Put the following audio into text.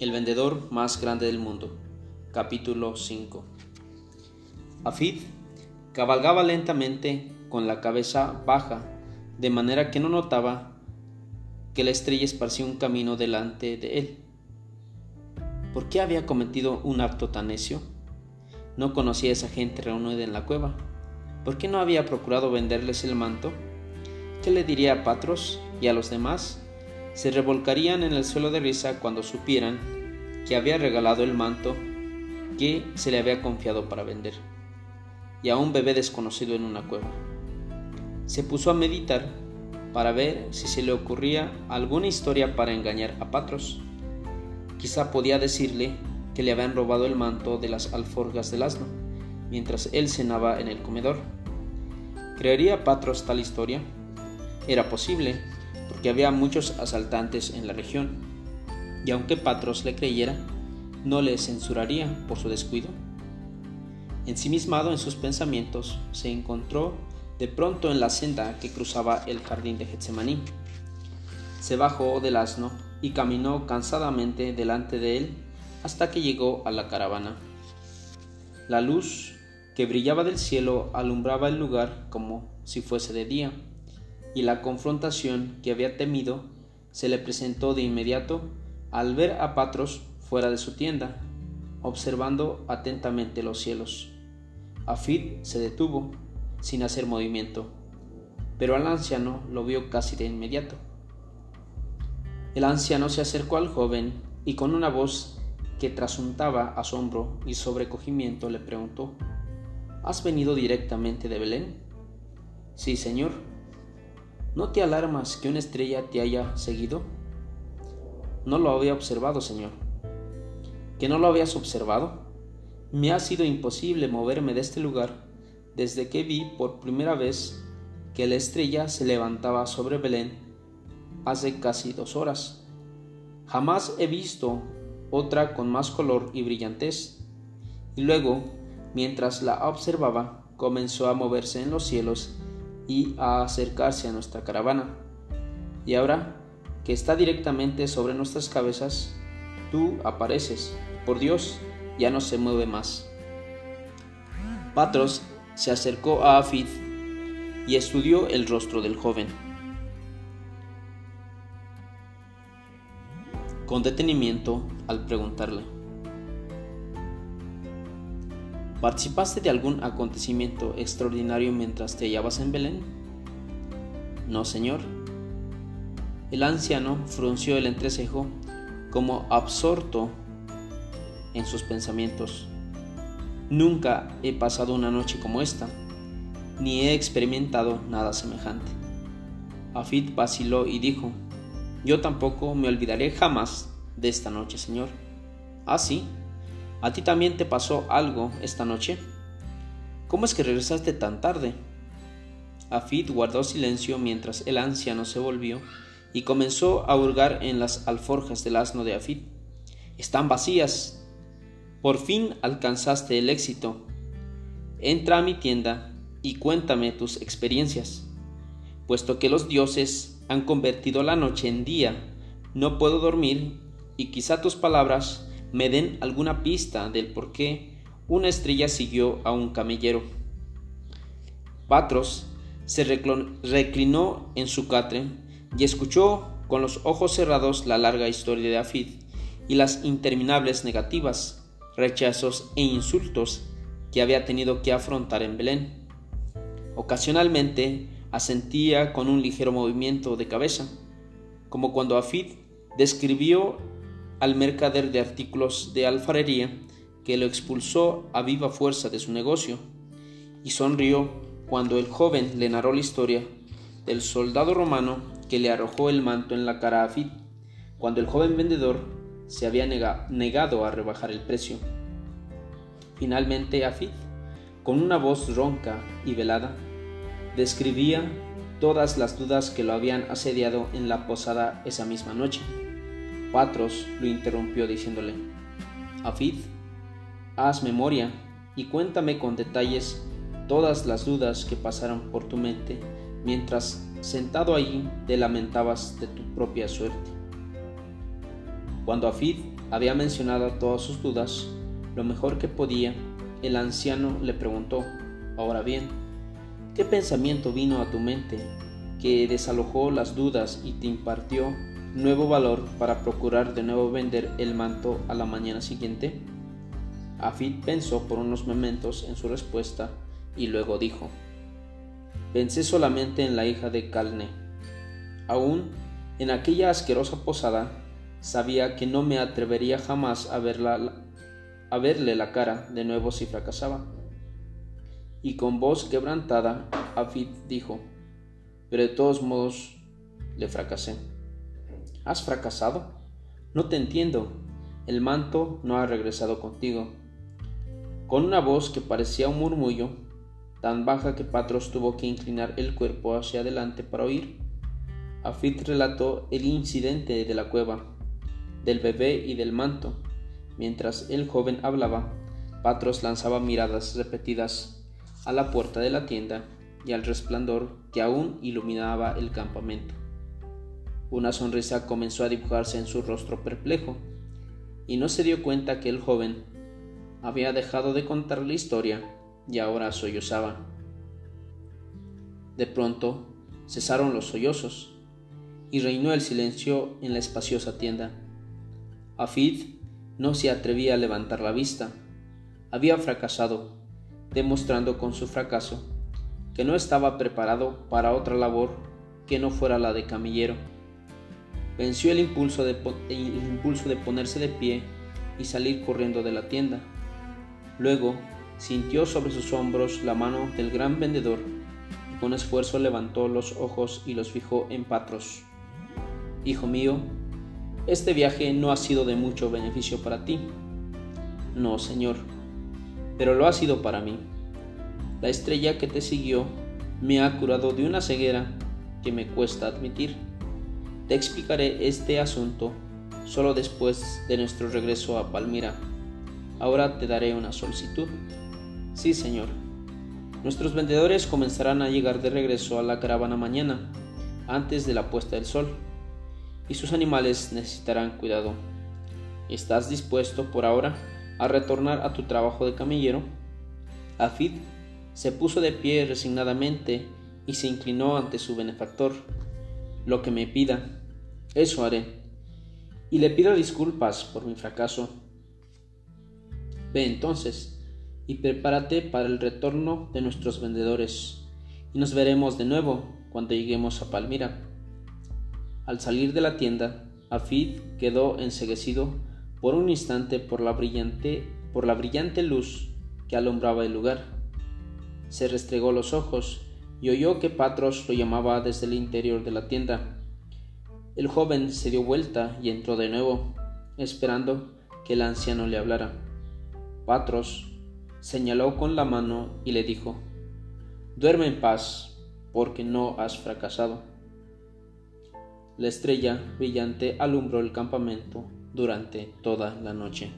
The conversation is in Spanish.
El vendedor más grande del mundo. Capítulo 5. Afid cabalgaba lentamente con la cabeza baja, de manera que no notaba que la estrella esparcía un camino delante de él. ¿Por qué había cometido un acto tan necio? No conocía a esa gente reunida en la cueva. ¿Por qué no había procurado venderles el manto? ¿Qué le diría a Patros y a los demás? Se revolcarían en el suelo de risa cuando supieran que había regalado el manto que se le había confiado para vender, y a un bebé desconocido en una cueva. Se puso a meditar para ver si se le ocurría alguna historia para engañar a Patros. Quizá podía decirle que le habían robado el manto de las alforjas del asno, mientras él cenaba en el comedor. ¿Creería Patros tal historia? Era posible, porque había muchos asaltantes en la región, y aunque Patros le creyera, no le censuraría por su descuido. Ensimismado en sus pensamientos, se encontró de pronto en la senda que cruzaba el jardín de Getsemaní. Se bajó del asno y caminó cansadamente delante de él hasta que llegó a la caravana. La luz que brillaba del cielo alumbraba el lugar como si fuese de día y la confrontación que había temido se le presentó de inmediato al ver a Patros fuera de su tienda, observando atentamente los cielos. Afid se detuvo, sin hacer movimiento, pero al anciano lo vio casi de inmediato. El anciano se acercó al joven y con una voz que trasuntaba asombro y sobrecogimiento le preguntó, ¿Has venido directamente de Belén? Sí, señor, ¿No te alarmas que una estrella te haya seguido? No lo había observado, Señor. ¿Que no lo habías observado? Me ha sido imposible moverme de este lugar desde que vi por primera vez que la estrella se levantaba sobre Belén hace casi dos horas. Jamás he visto otra con más color y brillantez. Y luego, mientras la observaba, comenzó a moverse en los cielos y a acercarse a nuestra caravana. Y ahora que está directamente sobre nuestras cabezas, tú apareces. Por Dios, ya no se mueve más. Patros se acercó a Afid y estudió el rostro del joven. Con detenimiento al preguntarle, ¿Participaste de algún acontecimiento extraordinario mientras te hallabas en Belén? No, señor. El anciano frunció el entrecejo como absorto en sus pensamientos. Nunca he pasado una noche como esta, ni he experimentado nada semejante. Afid vaciló y dijo, yo tampoco me olvidaré jamás de esta noche, señor. Ah, sí, ¿A ti también te pasó algo esta noche? ¿Cómo es que regresaste tan tarde? Afid guardó silencio mientras el anciano se volvió y comenzó a hurgar en las alforjas del asno de Afid. Están vacías. Por fin alcanzaste el éxito. Entra a mi tienda y cuéntame tus experiencias. Puesto que los dioses han convertido la noche en día, no puedo dormir y quizá tus palabras me den alguna pista del por qué una estrella siguió a un camellero. Patros se reclinó en su catre y escuchó con los ojos cerrados la larga historia de Afid y las interminables negativas, rechazos e insultos que había tenido que afrontar en Belén. Ocasionalmente asentía con un ligero movimiento de cabeza, como cuando Afid describió al mercader de artículos de alfarería que lo expulsó a viva fuerza de su negocio, y sonrió cuando el joven le narró la historia del soldado romano que le arrojó el manto en la cara a Afid, cuando el joven vendedor se había negado a rebajar el precio. Finalmente Afid, con una voz ronca y velada, describía todas las dudas que lo habían asediado en la posada esa misma noche. Patros lo interrumpió diciéndole, Afid, haz memoria y cuéntame con detalles todas las dudas que pasaron por tu mente mientras sentado allí te lamentabas de tu propia suerte. Cuando Afid había mencionado todas sus dudas, lo mejor que podía, el anciano le preguntó, ahora bien, ¿qué pensamiento vino a tu mente que desalojó las dudas y te impartió nuevo valor para procurar de nuevo vender el manto a la mañana siguiente? Afid pensó por unos momentos en su respuesta y luego dijo, Pensé solamente en la hija de Calne. Aún en aquella asquerosa posada sabía que no me atrevería jamás a, verla, a verle la cara de nuevo si fracasaba. Y con voz quebrantada, Afid dijo, pero de todos modos le fracasé. ¿Has fracasado? No te entiendo. El manto no ha regresado contigo. Con una voz que parecía un murmullo, tan baja que Patros tuvo que inclinar el cuerpo hacia adelante para oír, Afid relató el incidente de la cueva, del bebé y del manto. Mientras el joven hablaba, Patros lanzaba miradas repetidas a la puerta de la tienda y al resplandor que aún iluminaba el campamento. Una sonrisa comenzó a dibujarse en su rostro perplejo, y no se dio cuenta que el joven había dejado de contar la historia y ahora sollozaba. De pronto cesaron los sollozos y reinó el silencio en la espaciosa tienda. Afid no se atrevía a levantar la vista. Había fracasado, demostrando con su fracaso que no estaba preparado para otra labor que no fuera la de camillero. Venció el impulso de, el impulso de ponerse de pie y salir corriendo de la tienda. Luego sintió sobre sus hombros la mano del gran vendedor y con esfuerzo levantó los ojos y los fijó en Patros. Hijo mío, este viaje no ha sido de mucho beneficio para ti. No, Señor, pero lo ha sido para mí. La estrella que te siguió me ha curado de una ceguera que me cuesta admitir. Te explicaré este asunto solo después de nuestro regreso a Palmira. Ahora te daré una solicitud. Sí, Señor. Nuestros vendedores comenzarán a llegar de regreso a la caravana mañana, antes de la puesta del sol, y sus animales necesitarán cuidado. ¿Estás dispuesto por ahora a retornar a tu trabajo de camillero? Afid se puso de pie resignadamente y se inclinó ante su benefactor. Lo que me pida, eso haré. Y le pido disculpas por mi fracaso. Ve entonces y prepárate para el retorno de nuestros vendedores, y nos veremos de nuevo cuando lleguemos a Palmira. Al salir de la tienda, Afid quedó enseguecido por un instante por la brillante, por la brillante luz que alumbraba el lugar se restregó los ojos y oyó que Patros lo llamaba desde el interior de la tienda. El joven se dio vuelta y entró de nuevo, esperando que el anciano le hablara. Patros señaló con la mano y le dijo, Duerme en paz, porque no has fracasado. La estrella brillante alumbró el campamento durante toda la noche.